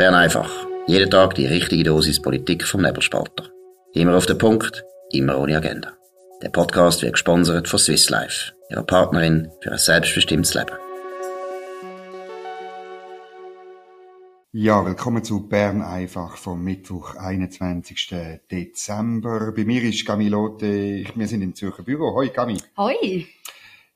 Bern einfach. Jeden Tag die richtige Dosis Politik vom Nebelspalter. Immer auf den Punkt, immer ohne Agenda. Der Podcast wird gesponsert von Swiss Life, ihrer Partnerin für ein selbstbestimmtes Leben. Ja, willkommen zu Bern einfach vom Mittwoch, 21. Dezember. Bei mir ist Camilote, wir sind im Zürcher Büro. Hoi Cami. Hoi.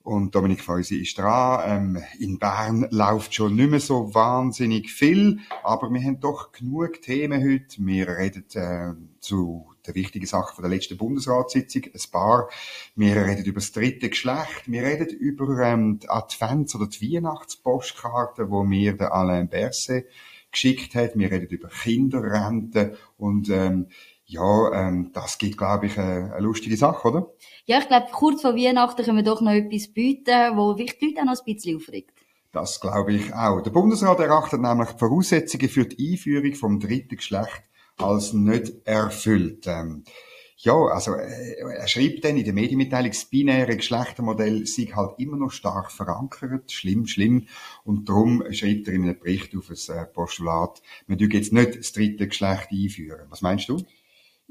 Und Dominik Feusi ist dran. Ähm, in Bern läuft schon nicht mehr so wahnsinnig viel, aber wir haben doch genug Themen heute. Wir reden äh, zu der wichtigen Sache von der letzten Bundesratssitzung, ein paar. Wir reden über das dritte Geschlecht. Wir reden über ähm, die Advents- oder die Weihnachtspostkarten, wo mir der Alain Berset geschickt hat. Wir reden über Kinderrente und ähm, ja, ähm, das gibt, glaube ich, eine, eine lustige Sache, oder? Ja, ich glaube, kurz vor Weihnachten können wir doch noch etwas bieten, wo vielleicht die Leute auch noch ein bisschen aufregt. Das glaube ich auch. Der Bundesrat erachtet nämlich die Voraussetzungen für die Einführung vom dritten Geschlecht als nicht erfüllt. Ähm, ja, also äh, er schreibt dann in der Medienmitteilung, das binäre Geschlechtermodell sei halt immer noch stark verankert, schlimm, schlimm. Und darum schreibt er in einem Bericht auf ein äh, Postulat, man dürfen jetzt nicht das dritte Geschlecht einführen. Was meinst du?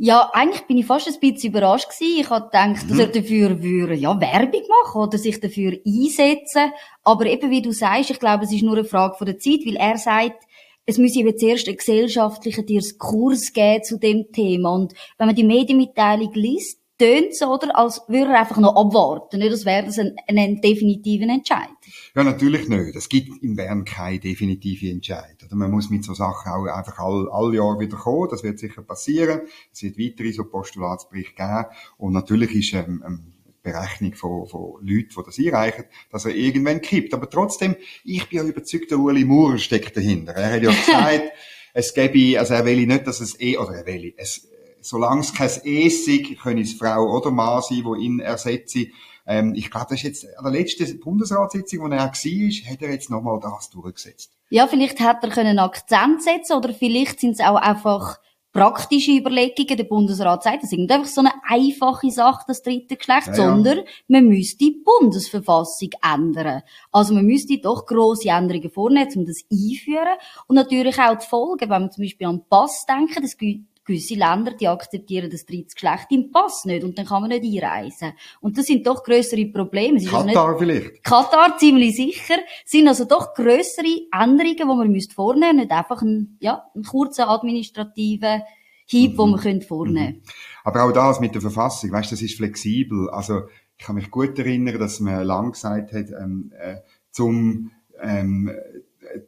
Ja, eigentlich bin ich fast ein bisschen überrascht gewesen. Ich hatte gedacht, dass er dafür würde, ja, Werbung machen oder sich dafür einsetzen. Aber eben, wie du sagst, ich glaube, es ist nur eine Frage von der Zeit, weil er sagt, es müsse eben zuerst einen gesellschaftlichen Diskurs geben zu dem Thema. Und wenn man die Medienmitteilung liest, tönt so, oder? Als würde er einfach noch abwarten. Nicht, als wäre das ein, ein definitiver Entscheid. Ja, natürlich nicht. Es gibt in Bern keine definitive Entscheid. Oder man muss mit so Sachen auch einfach all, all Jahr wieder kommen. Das wird sicher passieren. Es wird weitere so Postulatsberichte geben. Und natürlich ist ähm, ähm, Berechnung von, von Leuten, die das einreichen, dass er irgendwann kippt. Aber trotzdem, ich bin ja überzeugt, der Uli Maurer steckt dahinter. Er hat ja gesagt, es gäbe, also er will nicht, dass es eh, oder er will, es, solange es kein Es sei, können es Frau oder Mann sein, die ihn ersetze. Ähm, ich glaube, das ist jetzt an der letzten Bundesratssitzung, wo er war, hat er jetzt nochmal das durchgesetzt. Ja, vielleicht hat er einen Akzent setzen oder vielleicht sind es auch einfach praktische Überlegungen. Der Bundesrat sagt, das ist nicht einfach so eine einfache Sache, das dritte Geschlecht, Ja, ja. sondern man müsste die Bundesverfassung ändern. Also man müsste doch grosse Änderungen vornehmen, um das einführen. Und natürlich auch die Folgen, wenn wir zum Beispiel an den Pass denken, das gibt gewisse Länder, die akzeptieren das dritte Geschlecht im Pass nicht und dann kann man nicht einreisen. Und das sind doch größere Probleme. Ist also nicht- Katar vielleicht. Katar ziemlich sicher, sind also doch grössere Änderungen, die man müsste vornehmen müsste, nicht einfach ein, ja, einen kurzen administrativen Hieb, den man könnte vornehmen Aber auch das mit der Verfassung, weißt, das ist flexibel. Also ich kann mich gut erinnern, dass man lang gesagt hat, ähm, äh, zum ähm, äh,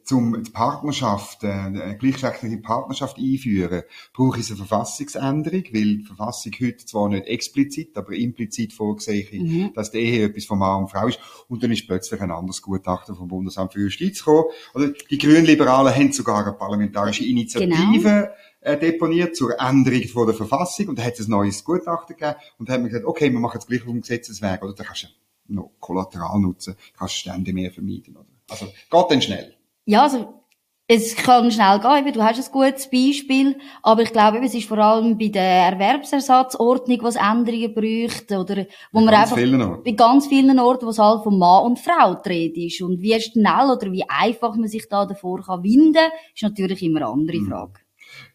zum die Partnerschaft, äh, gleichgeschlechtliche Partnerschaft einführen, brauche ich eine Verfassungsänderung, weil die Verfassung heute zwar nicht explizit, aber implizit vorgesehen, dass die Ehe etwas von Mann und Frau ist. Und dann ist plötzlich ein anderes Gutachten vom Bundesamt für Justiz gekommen. Oder die Grünliberalen haben sogar eine parlamentarische Initiative äh, deponiert zur Änderung von der Verfassung und da hat es ein neues Gutachten gegeben und da hat man gesagt, okay, wir machen es gleich auf dem Gesetzesweg, oder da kannst du noch Kollateral nutzen, kannst Stände mehr vermeiden, oder? Also, geht dann schnell. Ja, also, es kann schnell gehen, du hast ein gutes Beispiel, aber ich glaube, es ist vor allem bei der Erwerbsersatzordnung, was Änderungen bräuchte, oder, wo man ganz einfach, bei ganz vielen Orten, wo es halt von Mann und Frau Rede ist. Und wie schnell oder wie einfach man sich da davor kann winden, ist natürlich immer eine andere Mhm. Frage.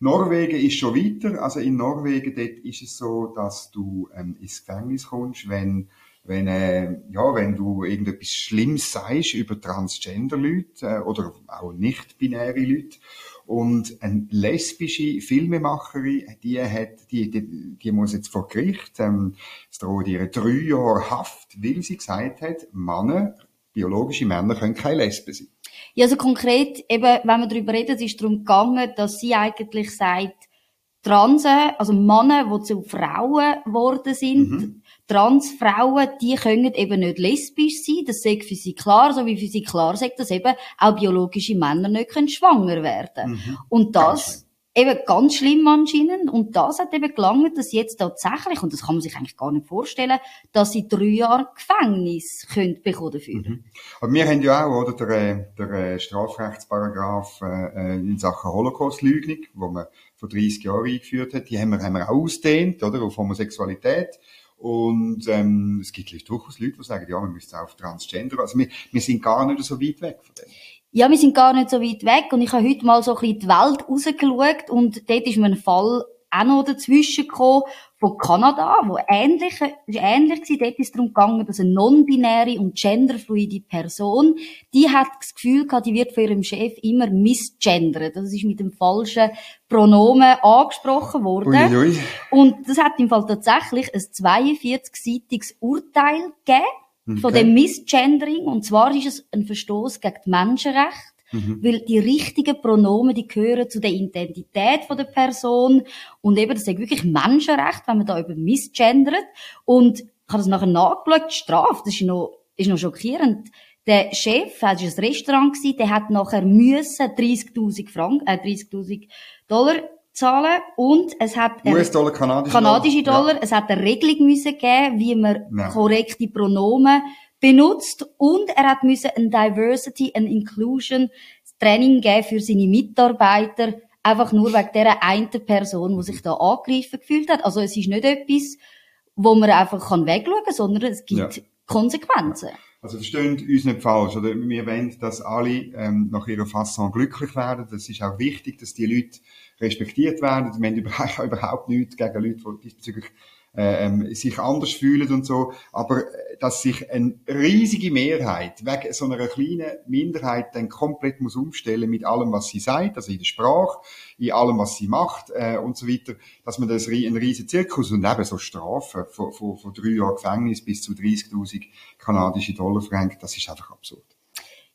Norwegen ist schon weiter. Also in Norwegen dort ist es so, dass du ähm, ins Gefängnis kommst, wenn wenn äh, ja wenn du irgendetwas Schlimmes sagst über Transgender-Leute äh, oder auch nicht-binäre Leute und eine lesbische Filmemacherin, die hat die die, die muss jetzt vor Gericht, ähm, es droht ihr drei Jahre Haft, weil sie gesagt hat, Männer biologische Männer können keine Lesben sein. Ja, also konkret, eben, wenn wir darüber reden, es ist darum gegangen, dass sie eigentlich sagt, Transen, also Männer, die zu Frauen geworden sind, Transfrauen, die können eben nicht lesbisch sein, das sagt für sie klar, so wie für sie klar sagt, dass eben auch biologische Männer nicht können schwanger werden Und das, eben ganz schlimm anscheinend, und das hat eben gelangt, dass jetzt tatsächlich, und das kann man sich eigentlich gar nicht vorstellen, dass sie drei Jahre Gefängnis können bekommen dafür. Aber wir haben ja auch, oder, der, äh, der äh, Strafrechtsparagraph äh, äh, in Sachen Holocaust-Leugnung, wo man vor 30 Jahren eingeführt hat, die haben wir, haben wir auch ausdehnt, oder, auf Homosexualität. Und ähm, es gibt durchaus Leute, die sagen, ja, wir müssen auf Transgender. Also wir, wir sind gar nicht so weit weg von dem. Ja, wir sind gar nicht so weit weg und ich habe heute mal so ein bisschen die Welt rausgeschaut und dort ist mir ein Fall auch noch dazwischen gekommen von Kanada, wo ähnlich, ähnlich war. Dort ist es darum gegangen, dass eine non-binäre und genderfluide Person, die hat das Gefühl gehabt, die wird von ihrem Chef immer misgendert. Das ist mit dem falschen Pronomen angesprochen worden. Uiui. Und das hat im Fall tatsächlich ein 42-seitiges Urteil gegeben okay. von dem Misgendering. Und zwar ist es ein Verstoß gegen die Menschenrechte. Mhm. Weil die richtigen Pronomen, die gehören zu der Identität von der Person. Und eben, das ist wirklich Menschenrecht, wenn man da über misgendert. Und ich habe das nachher nachgeschaut, die Strafe, das ist noch, ist noch schockierend. Der Chef, das war ein Restaurant, der hat nachher müssen 30.000 Franken, äh, 30.000 Dollar zahlen und es hat US-Dollar, kanadische, kanadische Dollar, Dollar. Ja. es hat eine Regelung müssen geben, wie man ja. korrekte Pronomen benutzt und er hat müssen ein Diversity and Inclusion Training geben für seine Mitarbeiter, einfach nur wegen dieser einen Person, die sich da angegriffen gefühlt hat. Also es ist nicht etwas, wo man einfach kann wegschauen kann, sondern es gibt ja. Konsequenzen. Also versteht uns nicht falsch, oder? Wir wollen, dass alle ähm, nach ihrer Fasson glücklich werden. Das ist auch wichtig, dass die Leute respektiert werden. Wir haben überhaupt nichts gegen Leute, die diesbezüglich ähm, sich anders fühlen und so. Aber äh, dass sich eine riesige Mehrheit wegen so einer kleinen Minderheit dann komplett muss umstellen mit allem, was sie sagt, also in der Sprache, in allem, was sie macht äh, und so weiter, dass man das ein riesen Zirkus und eben so Strafen von, von, von drei Jahren Gefängnis bis zu 30.000 kanadische Dollar verhängt, das ist einfach absurd.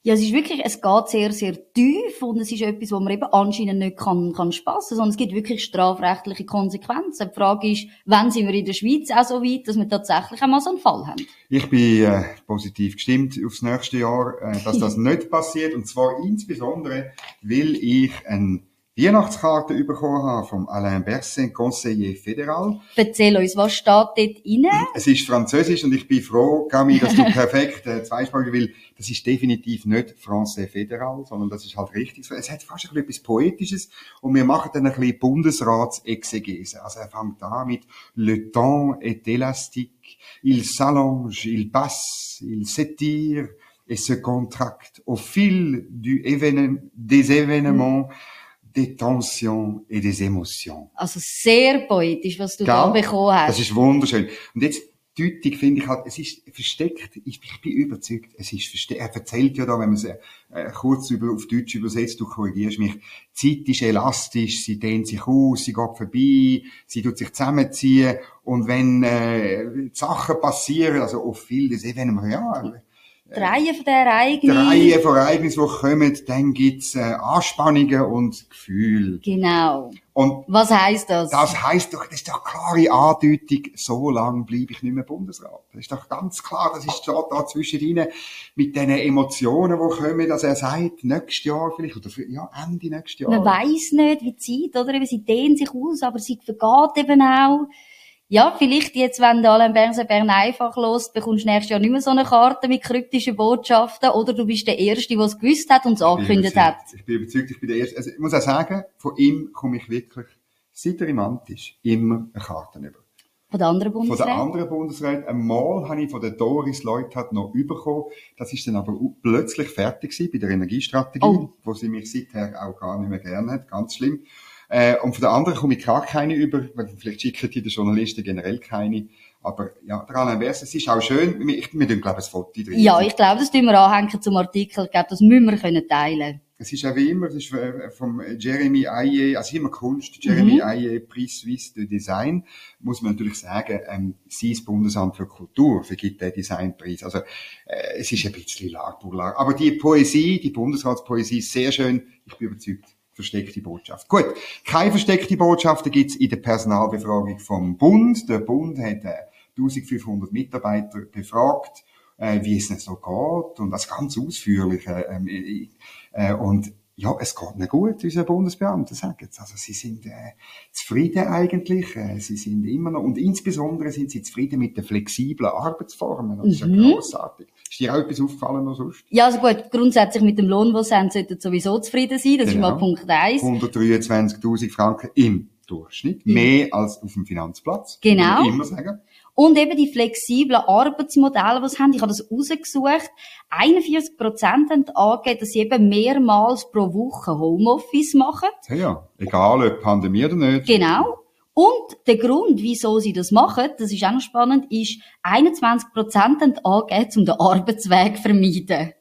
Ja, es ist wirklich, es geht sehr, sehr tief und es ist etwas, wo man eben anscheinend nicht kann, kann spassen, sondern es gibt wirklich strafrechtliche Konsequenzen. Die Frage ist, wann sind wir in der Schweiz auch so weit, dass wir tatsächlich einmal so einen Fall haben? Ich bin äh, positiv gestimmt aufs nächste Jahr, äh, dass das nicht passiert und zwar insbesondere, weil ich ein Weihnachtskarte bekommen habe vom Alain Berset, Conseiller fédéral. Erzähl uns, was steht dort rein? Es ist Französisch und ich bin froh, Gami, dass du perfekt äh, zweisprachig will. Das ist definitiv nicht Français fédéral, sondern das ist halt richtig. Es hat fast ein bisschen etwas Poetisches und wir machen dann ein bisschen Bundesratsexegese. Also er fängt an mit Le temps est élastique, il s'allonge, il passe, il s'étire et se contracte au fil du événement, des événements. Mm des Tensions et des Emotions. Also sehr poetisch, was du Gell? da bekommen hast. Das ist wunderschön. Und jetzt, deutlich finde ich halt, es ist versteckt, ich, ich bin überzeugt, es ist versteckt, er erzählt ja da, wenn man es äh, kurz über, auf Deutsch übersetzt, du korrigierst mich, die Zeit ist elastisch, sie dehnt sich aus, sie geht vorbei, sie tut sich zusammenziehen und wenn äh, Sachen passieren, also auf viel, das eben, ja, Drei von den Ereignissen. Drei von Ereignissen, die kommen, dann gibt's äh, Anspannungen und Gefühle. Genau. Und was heisst das? Das heisst doch, das ist doch klare Andeutung, so lange bleibe ich nicht mehr Bundesrat. Das ist doch ganz klar, das ist da, da zwischen ihnen mit den Emotionen, die kommen, dass er sagt, nächstes Jahr vielleicht, oder ja, Ende nächstes Jahr. Man weiss nicht, wie die Zeit, oder? Sie dehnen sich aus, aber sie vergeht eben auch ja, vielleicht jetzt, wenn du Alain Berset Bern einfach los, bekommst du nächstes Jahr nicht mehr so eine Karte mit kryptischen Botschaften, oder du bist der Erste, der es gewusst hat und es angekündigt hat. Ich bin überzeugt, ich bin der Erste. Also, ich muss auch sagen, von ihm komme ich wirklich, seit er im Amt ist, immer eine Karte über. Von der anderen Bundesräte? Von der anderen Bundesräte. Einmal habe ich von der Doris Leuthard noch bekommen. Das ist dann aber plötzlich fertig gewesen bei der Energiestrategie, oh. wo sie mich seither auch gar nicht mehr gerne hat. Ganz schlimm. Äh, und von der anderen komme ich gar keine über, weil vielleicht schicken die den Journalisten generell keine. Aber ja, der Alain Vers, es ist auch schön. Wir, wir tun, glaube ich, ein Foto drin. Ja, ich glaube, das tun wir anhängen zum Artikel. Ich glaube, das müssen wir können teilen es ist auch wie immer, es ist äh, vom Jeremy Aye, also immer Kunst, Jeremy mhm. Aye, Prix Suisse de Design, muss man natürlich sagen, ähm, sie ist Bundesamt für Kultur vergibt den Designpreis. Also äh, es ist ein bisschen lag, Aber die Poesie, die Bundesratspoesie ist sehr schön, ich bin überzeugt versteckte Botschaft. Gut, keine versteckte Botschaft gibt's in der Personalbefragung vom Bund. Der Bund hat äh, 1500 Mitarbeiter befragt, äh, wie es denn so geht und das ganz ausführlich. Äh, äh, äh und ja, es geht nicht gut, unsere Bundesbeamten sagen es. Also sie sind äh, zufrieden eigentlich, äh, sie sind immer noch, und insbesondere sind sie zufrieden mit den flexiblen Arbeitsformen. Das ist ja mhm. grossartig. Ist dir auch etwas aufgefallen noch sonst? Ja, also gut, grundsätzlich mit dem Lohn, den sie haben, sollten sowieso zufrieden sein. Das genau. ist mal Punkt eins. 123.000 Franken im Durchschnitt. Mehr als auf dem Finanzplatz. Genau. Immer sagen. Und eben die flexiblen Arbeitsmodelle, die sie haben, ich habe das rausgesucht, 41 Prozent haben angegeben, dass sie eben mehrmals pro Woche Homeoffice machen. Ja, ja. egal ob Pandemie oder nicht. Genau. Und der Grund, wieso sie das machen, das ist auch noch spannend, ist, 21 Prozent haben angegeben, um den Arbeitsweg zu vermeiden.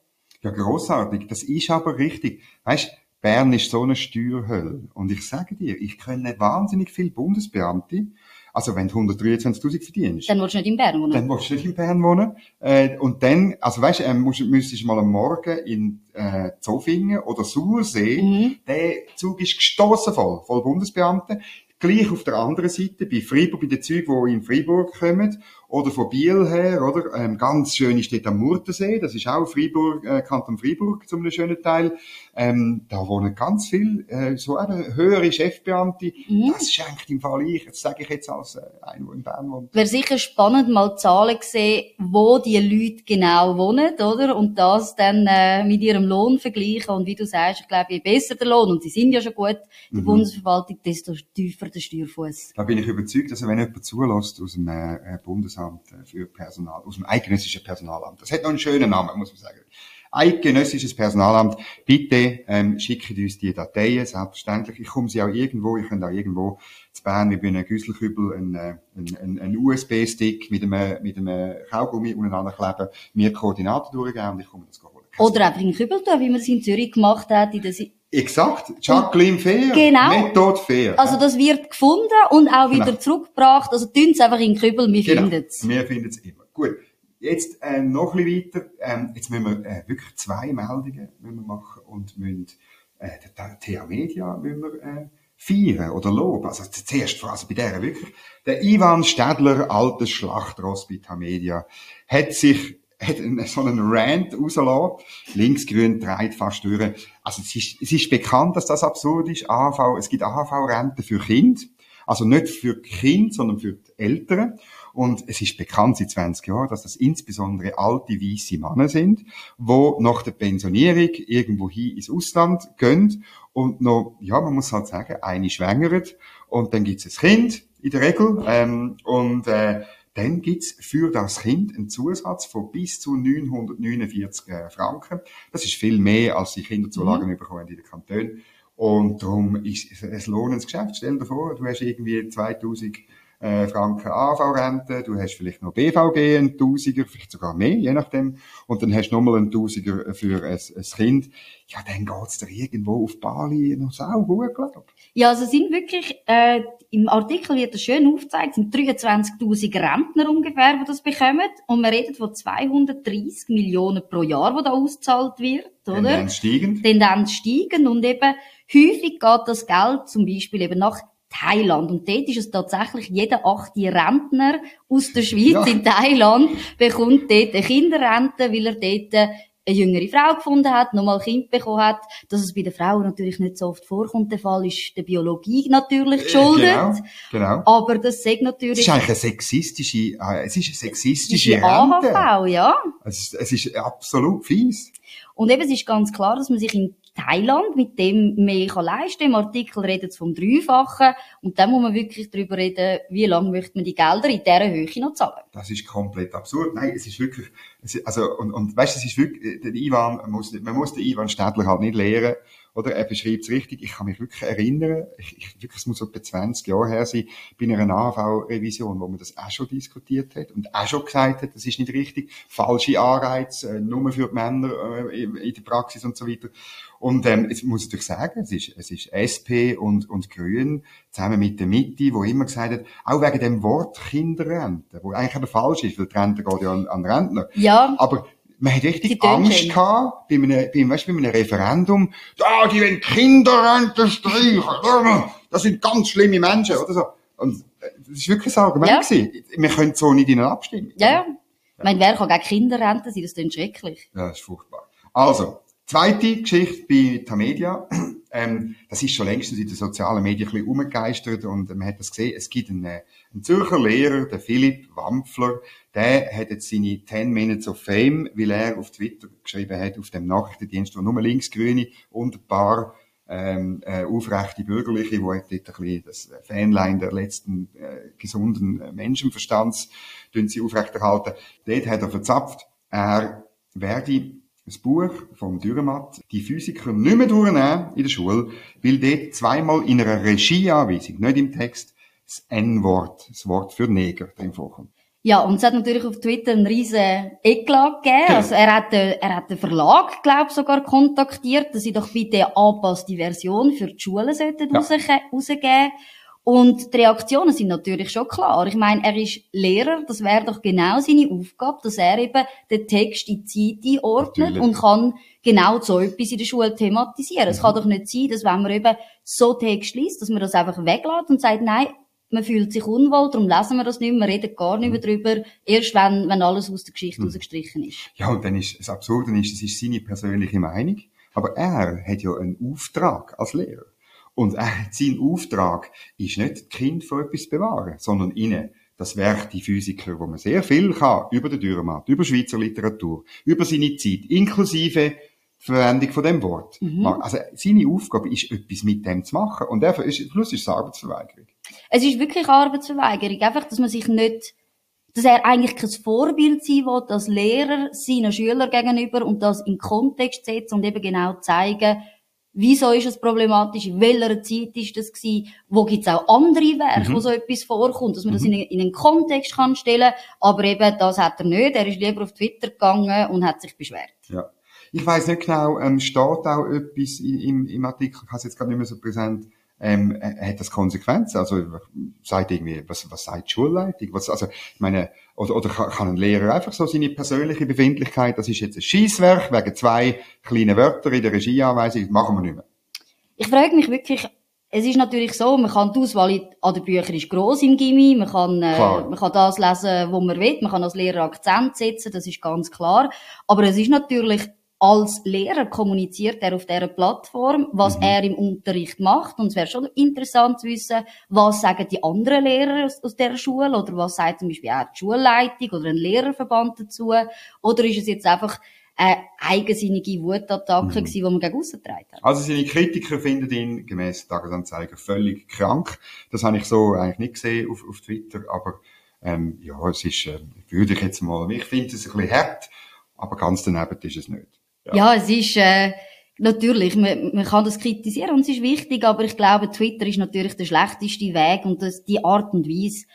Ja, grossartig. Das ist aber richtig. Weißt, Bern ist so eine Steuerhölle. Und ich sage dir, ich kenne wahnsinnig viele Bundesbeamte, also wenn du 123.000 verdienst. Dann willst du nicht in Bern wohnen. Dann willst du nicht in Bern wohnen. Äh, und dann, also weißt du, musst, müsstest du mal am Morgen in äh, Zofingen oder Sursee, Mhm. der Zug ist gestossen voll, voll Bundesbeamte. Gleich auf der anderen Seite, bei Freiburg, bei den Zügen, die in Freiburg kommen, oder von Biel her, oder? Ähm, ganz schön ist dort am Murtensee, das ist auch Freiburg, äh, Kanton Freiburg, zum schönen Teil. Ähm, da wohnen ganz viel, äh, so eben höhere Chefbeamte. Mhm. Das eigentlich im Fall ich, das sage ich jetzt als äh, einer, der in Bern wohnt. Wäre sicher spannend, mal Zahlen sehen, wo die Leute genau wohnen, oder? Und das dann äh, mit ihrem Lohn vergleichen. Und wie du sagst, ich glaube, je besser der Lohn, und sie sind ja schon gut, die Mhm. Bundesverwaltung, desto tiefer der Steuerfuß. Da bin ich überzeugt, dass wenn jemand zulässt aus dem äh, Bundesamt äh, für Personal, aus dem eidgenössischen Personalamt, das hat noch einen schönen Namen, muss man sagen. Eidgenössisches Personalamt, bitte ähm, schickt uns die Dateien, selbstverständlich. Ich komme sie auch irgendwo, ich könnte auch irgendwo zu Bern mit einem Güsselkübel einen, äh, einen, einen, einen USB-Stick mit einem, mit einem Kaugummi untereinander kleben, mir Koordinaten durchgeben und ich komme das holen. Oder einfach in Kübel tun, wie man es in Zürich gemacht hat. In der Exakt, Jacqueline Fair. Genau. Methode Fair. also das wird gefunden und auch wieder Genau. zurückgebracht. Also tun es einfach in Kübel, wir Genau. finden es. Wir finden es immer. Gut. Jetzt äh, noch ein bisschen weiter. Ähm, jetzt müssen wir äh, wirklich zwei Meldungen müssen wir machen und müssen äh, der TH Media müssen wir, äh, feiern oder loben. Also zuerst, also bei der wirklich. Der Ivan Stadler, altes Schlachtross bei TH Media, hat sich hat so einen Rant rausgelassen. Linksgrün treibt fast durch. Also es ist, es ist bekannt, dass das absurd ist. AHV, es gibt AHV-Renten für Kinder. Also nicht für Kinder, sondern für die Eltern. Und es ist bekannt seit 20 Jahren, dass das insbesondere alte weiße Männer sind, wo nach der Pensionierung irgendwo hin ins Ausland gehen und noch, ja, man muss halt sagen, eine schwängert und dann gibt's ein Kind in der Regel ähm, und äh, dann gibt's für das Kind einen Zusatz von bis zu 949 äh, Franken. Das ist viel mehr, als die Kinderzulagen bekommen in den Kantonen. Und darum ist es ein lohnendes Geschäft. Stell dir vor, du hast irgendwie 2000 äh, Franken AV-Rente, du hast vielleicht noch BVG, einen Tausiger, vielleicht sogar mehr, je nachdem. Und dann hast du nochmal einen Tausiger für ein, ein Kind. Ja, dann geht's dir irgendwo auf Bali noch sau gut, glaub Ja, also sind wirklich, äh, im Artikel wird das schön aufgezeigt, sind 23.000 Rentner ungefähr, die das bekommen. Und wir reden von 230 Millionen pro Jahr, die da ausgezahlt wird, oder? Tendenz steigend. Tendenz steigen und eben häufig geht das Geld zum Beispiel eben nach Thailand. Und dort ist es tatsächlich jeder achte Rentner aus der Schweiz Ja. in Thailand bekommt dort eine Kinderrente, weil er dort eine jüngere Frau gefunden hat, nochmal ein Kind bekommen hat. Dass es bei den Frauen natürlich nicht so oft vorkommt, der Fall ist der Biologie natürlich geschuldet. Genau, genau. Aber das sagt Es natürlich ist eigentlich eine sexistische, äh, es ist eine sexistische die Rente. AHV, ja. Es ist, es ist absolut fies. Und eben, es ist ganz klar, dass man sich in Thailand mit dem mehr kann leisten. Im Artikel redet es vom Dreifachen. Und dann muss man wirklich darüber reden, wie lange möchte man die Gelder in dieser Höhe noch zahlen. Das ist komplett absurd. Nein, es ist wirklich, es ist, also, und, und weißt, es ist wirklich, der Ivan, man muss, man muss den Ivan Städtler halt nicht lehren, oder? Er beschreibt es richtig. Ich kann mich wirklich erinnern, ich, ich, wirklich, es muss etwa 20 Jahre her sein, bei einer AHV-Revision, wo man das auch schon diskutiert hat und auch schon gesagt hat, das ist nicht richtig, falsche Anreize, äh, nur für die Männer äh, in, in der Praxis und so weiter. Und ähm, es muss ich natürlich sagen, es ist, es ist SP und, und Grün zusammen mit der Mitte, wo immer gesagt hat, auch wegen dem Wort Kinderrente, wo eigentlich eben falsch ist, weil die Rente geht ja an, an Rentner. Ja, Aber man hat richtig Angst gehabt, bei einem, bei, weißt, bei einem Referendum, da, die wollen Kinderrente streichen, das sind ganz schlimme Menschen, oder so. Und äh, das ist wirklich ein Argument Ja. gewesen. Wir können so nicht in eine Abstimmung. ja, ja. Ich meine, wer kann gegen Kinderrente sein? Das ist schrecklich. Ja, das ist furchtbar. Also, zweite Geschichte bei Tamedia. Ähm, das ist schon längstens in den sozialen Medien ein bisschen umgegeistert und man hat das gesehen. Es gibt einen, äh, einen Zürcher Lehrer, der Philipp Wampfler, der hat jetzt seine 10 Minutes of Fame, weil er auf Twitter geschrieben hat, auf dem Nachrichtendienst, wo nur Linksgrüne und ein paar ähm, äh, aufrechte Bürgerliche, wo dort ein bisschen das Fanlein der letzten äh, gesunden Menschenverstands sie aufrechterhalten. Dort hat er verzapft, er werde das Buch vom Dürrematt die Physiker nicht mehr durchnehmen in der Schule, weil dort zweimal in einer Regieanweisung, nicht im Text, das N-Wort, das Wort für Neger drin vorkommt. Ja, und es hat natürlich auf Twitter einen riesen Eklat gegeben. Also er hat, den, er hat den Verlag, glaube sogar kontaktiert, dass sie doch bitte angepasste Version für die Schulen sollten ja. rausgeben. Und die Reaktionen sind natürlich schon klar. Ich meine, er ist Lehrer, das wäre doch genau seine Aufgabe, dass er eben den Text in die Zeit einordnet natürlich. und kann genau so etwas in der Schule thematisieren. Mhm. Es kann doch nicht sein, dass wenn man eben so Text liest, dass man das einfach weglässt und sagt, nein, man fühlt sich unwohl, darum lesen wir das nicht mehr, reden gar nicht mehr mhm. drüber, erst wenn, wenn alles aus der Geschichte mhm. rausgestrichen ist. Ja, und dann ist, das Absurde ist, es ist seine persönliche Meinung, aber er hat ja einen Auftrag als Lehrer. Und er, sein Auftrag ist nicht, die Kind vor etwas bewahren, sondern ihnen das Werk die Physiker, wo man sehr viel kann, über den Dürrematt, über Schweizer Literatur, über seine Zeit, inklusive Verwendung von dem Wort. Mhm. Also seine Aufgabe ist, etwas mit dem zu machen. Und dafür ist, Schluss ist es Arbeitsverweigerung. Es ist wirklich Arbeitsverweigerung. Einfach, dass man sich nicht, dass er eigentlich kein Vorbild sein will, als Lehrer seinen Schülern gegenüber und das in Kontext setzen und eben genau zeigen, wieso ist es problematisch, in welcher Zeit ist das gewesen, wo gibt es auch andere Werke, mhm. wo so etwas vorkommt, dass man mhm. das in, in, einen Kontext kann stellen, aber eben das hat er nicht, er ist lieber auf Twitter gegangen und hat sich beschwert. Ja. Ich weiß nicht genau, ähm, steht auch etwas im, im Artikel, ich habe es jetzt gerade nicht mehr so präsent, ähm, äh, hat das Konsequenzen? Also sagt irgendwie, was, was sagt die Schulleitung? Was, also ich meine, oder, oder kann ein Lehrer einfach so seine persönliche Befindlichkeit, das ist jetzt ein Schießwerk wegen zwei kleinen Wörter in der Regieanweisung, machen wir nicht mehr. Ich frage mich wirklich, es ist natürlich so, man kann die Auswahl an den Büchern ist gross im Gimmi, man kann, äh, man kann das lesen, wo man will, man kann als Lehrer Akzent setzen, das ist ganz klar. Aber es ist natürlich als Lehrer kommuniziert er auf dieser Plattform, was mhm. er im Unterricht macht. Und es wäre schon interessant zu wissen, was sagen die anderen Lehrer aus, aus dieser Schule oder was sagt zum Beispiel auch die Schulleitung oder ein Lehrerverband dazu. Oder ist es jetzt einfach eine eigensinnige Wutattacke mhm. die man gegen getragen hat. Also seine Kritiker finden ihn gemäß Tagesanzeiger völlig krank. Das habe ich so eigentlich nicht gesehen auf, auf Twitter, aber ähm, ja, es ist, äh, würde ich jetzt mal, ich finde es ein bisschen hart, aber ganz daneben ist es nicht. Ja, ja es ist, äh, natürlich, man, man kann das kritisieren und es ist wichtig, aber ich glaube, Twitter ist natürlich der schlechteste Weg und das, die Art und Weise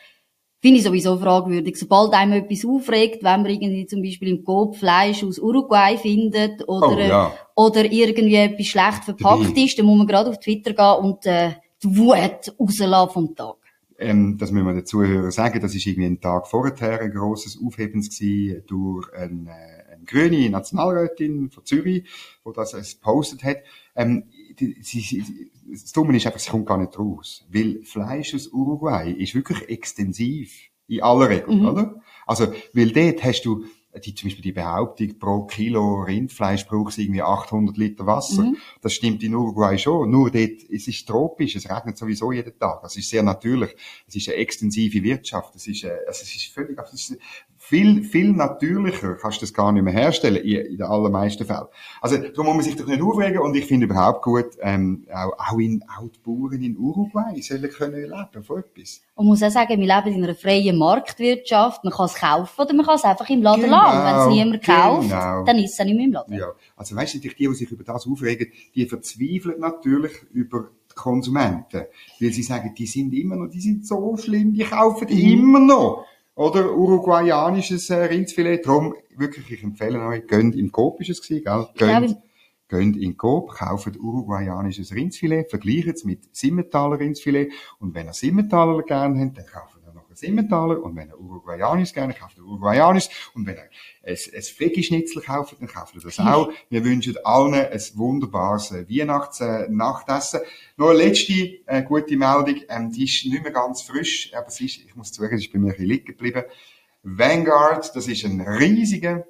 finde ich sowieso fragwürdig. Sobald einem etwas aufregt, wenn man irgendwie zum Beispiel im Coop Fleisch aus Uruguay findet oder, oh, ja. oder irgendwie etwas schlecht verpackt ist, dann muss man gerade auf Twitter gehen und äh, die Wut rauslassen vom Tag. Ähm, das müssen wir den Zuhörern sagen, das ist irgendwie ein Tag vorher ein grosses Aufhebens gewesen durch ein, äh, grüne Nationalrätin von Zürich, wo das gepostet hat. Ähm, die, sie, sie, das Dumme ist einfach, sie kommt gar nicht raus. Weil Fleisch aus Uruguay ist wirklich extensiv. In aller Regel, mhm. oder? Also, weil dort hast du, die, zum Beispiel die Behauptung, pro Kilo Rindfleisch braucht irgendwie 800 Liter Wasser. Mhm. Das stimmt in Uruguay schon. Nur dort, es ist tropisch, es regnet sowieso jeden Tag. Es ist sehr natürlich. Es ist eine extensive Wirtschaft. Es ist, äh, also es ist völlig, es ist viel, viel natürlicher kannst du das gar nicht mehr herstellen, in, den allermeisten Fällen. Also, darum muss man sich doch nicht aufregen und ich finde überhaupt gut, ähm, auch, auch, in, auch die Bauern in Uruguay sollen können leben von etwas. Und muss auch sagen, wir leben in einer freien Marktwirtschaft, man kann es kaufen oder man kann es einfach im Laden genau, lassen. Wenn es niemand kauft, genau. dann ist es auch nicht mehr im Laden. Ja. Also weißt du, die, die sich über das aufregen, die verzweifeln natürlich über die Konsumenten. Weil sie sagen, die sind immer noch, die sind so schlimm, die kaufen mhm. immer noch. Oder uruguayanisches äh, Rindsfilet. Darum, wirklich, ich empfehle euch, gönnt im Coop ist es gewesen, gell? Gönnt, gönnt in Coop, kauft uruguayanisches Rindsfilet, vergleicht es mit Simmentaler Rindsfilet. Und wenn ihr Simmentaler gerne habt, dann kauft Simmentaler und wenn er Uruguayanisch gerne, kauft er Uruguayanisch und wenn er ein, ein Veggie-Schnitzel kauft, dann kauft er das auch. Wir wünschen allen ein wunderbares äh, Weihnachts-Nachtessen. Noch eine letzte äh, gute Meldung, ähm, die ist nicht mehr ganz frisch, aber es ist, ich muss zugeben, es ist bei mir ein bisschen liegen geblieben. Vanguard, das ist ein riesiger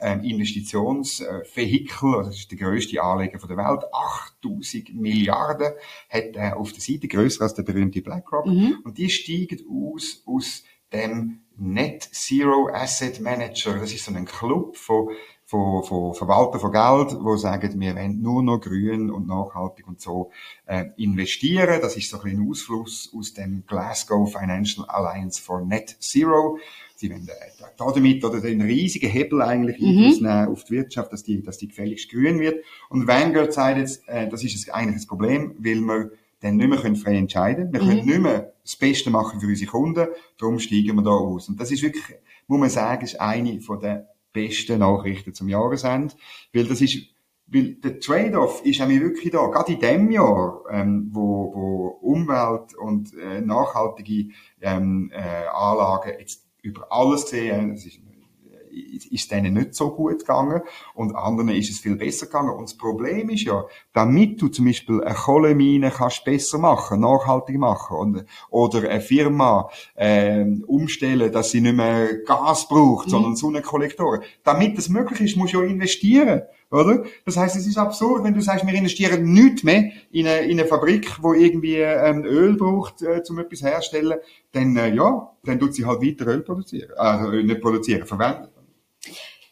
ähm, Investitionsvehikel, also das ist der grösste Anleger der Welt, 8000 Milliarden hat er auf der Seite, grösser als der berühmte BlackRock, mhm. und die steigen aus, aus dem Net Zero Asset Manager, das ist so ein Club von von, von Verwaltern von Geld, die sagen, wir wollen nur noch grün und nachhaltig und so äh, investieren. Das ist so ein bisschen ein Ausfluss aus dem Glasgow Financial Alliance for Net Zero. Sie wollen äh, damit oder den riesigen Hebel eigentlich mhm. Einfluss nehmen auf die Wirtschaft, dass die, dass die gefälligst grün wird. Und Vanguard sagt jetzt, äh, das ist eigentlich das Problem, weil wir dann nicht mehr frei entscheiden können. Wir können mhm. nicht mehr das Beste machen für unsere Kunden, darum steigen wir da aus. Und das ist wirklich, muss man sagen, ist eine von den besten Nachrichten zum Jahresende, weil das ist, weil der Trade-off ist nämlich wirklich da, gerade in dem Jahr, ähm, wo, wo Umwelt und äh, nachhaltige ähm, äh, Anlagen jetzt über alles sehen, das ist ist denen nicht so gut gegangen und anderen ist es viel besser gegangen. Und das Problem ist ja, damit du zum Beispiel eine Kohlemine kannst besser machen, nachhaltig machen und, oder eine Firma äh, umstellen, dass sie nicht mehr Gas braucht, mhm. sondern Sonnenkollektoren. Damit das möglich ist, musst du ja investieren. Oder? Das heißt, es ist absurd, wenn du sagst, wir investieren nichts mehr in eine, in eine Fabrik, wo irgendwie ähm, Öl braucht, äh, um etwas herzustellen, dann äh, ja, dann tut sie halt weiter Öl produzieren, also nicht produzieren, verwenden.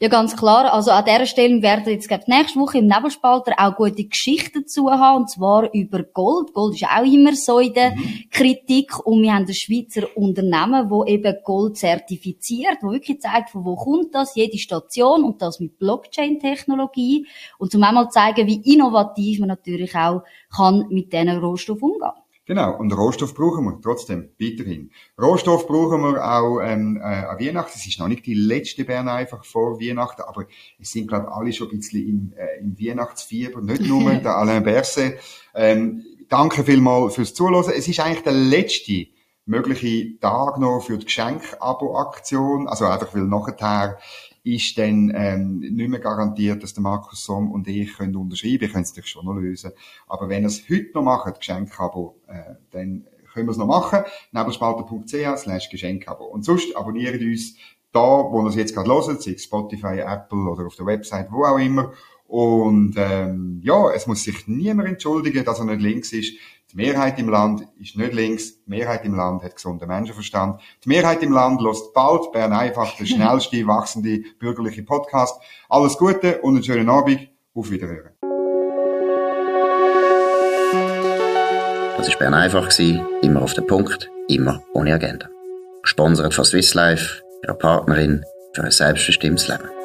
Ja, ganz klar. Also an dieser Stelle werden jetzt, glaube nächste Woche im Nebelspalter auch gute Geschichten dazu haben, und zwar über Gold. Gold ist auch immer so in der mhm. Kritik und wir haben ein Schweizer Unternehmen, wo eben Gold zertifiziert, wo wirklich zeigt, von wo kommt das, jede Station und das mit Blockchain-Technologie und zum einmal zeigen, wie innovativ man natürlich auch kann mit diesen Rohstoffen umgehen. Genau, und Rohstoff brauchen wir trotzdem weiterhin. Rohstoff brauchen wir auch ähm, äh, an Weihnachten. Es ist noch nicht die letzte Bern einfach vor Weihnachten, aber es sind, glaube alle schon ein bisschen im, äh, im Weihnachtsfieber, nicht nur der Alain Berset. Ähm, danke vielmals fürs Zuhören. Es ist eigentlich der letzte mögliche Tag noch für die Geschenk-Abo-Aktion, also einfach weil nachher ist dann ähm, nicht mehr garantiert, dass der Markus Somm und ich können unterschreiben können. Könnt es natürlich schon noch lösen. Aber wenn ihr es heute noch macht, Geschenkabo, äh, dann können wir es noch machen. Nebelspalter.ch slash Geschenkabo. Und sonst abonniert uns da, wo ihr es jetzt gerade hört, sei Spotify, Apple oder auf der Website, wo auch immer. Und ähm, ja, es muss sich niemand entschuldigen, dass er nicht links ist. Die Mehrheit im Land ist nicht links. Die Mehrheit im Land hat gesunden Menschenverstand. Die Mehrheit im Land lässt bald Bern einfach der schnellste wachsende bürgerliche Podcast. Alles Gute und einen schönen Abend. Auf Wiederhören. Das war Bern einfach, immer auf den Punkt, immer ohne Agenda. Gesponsert von Swiss Life, ihrer Partnerin für ein selbstbestimmtes Leben.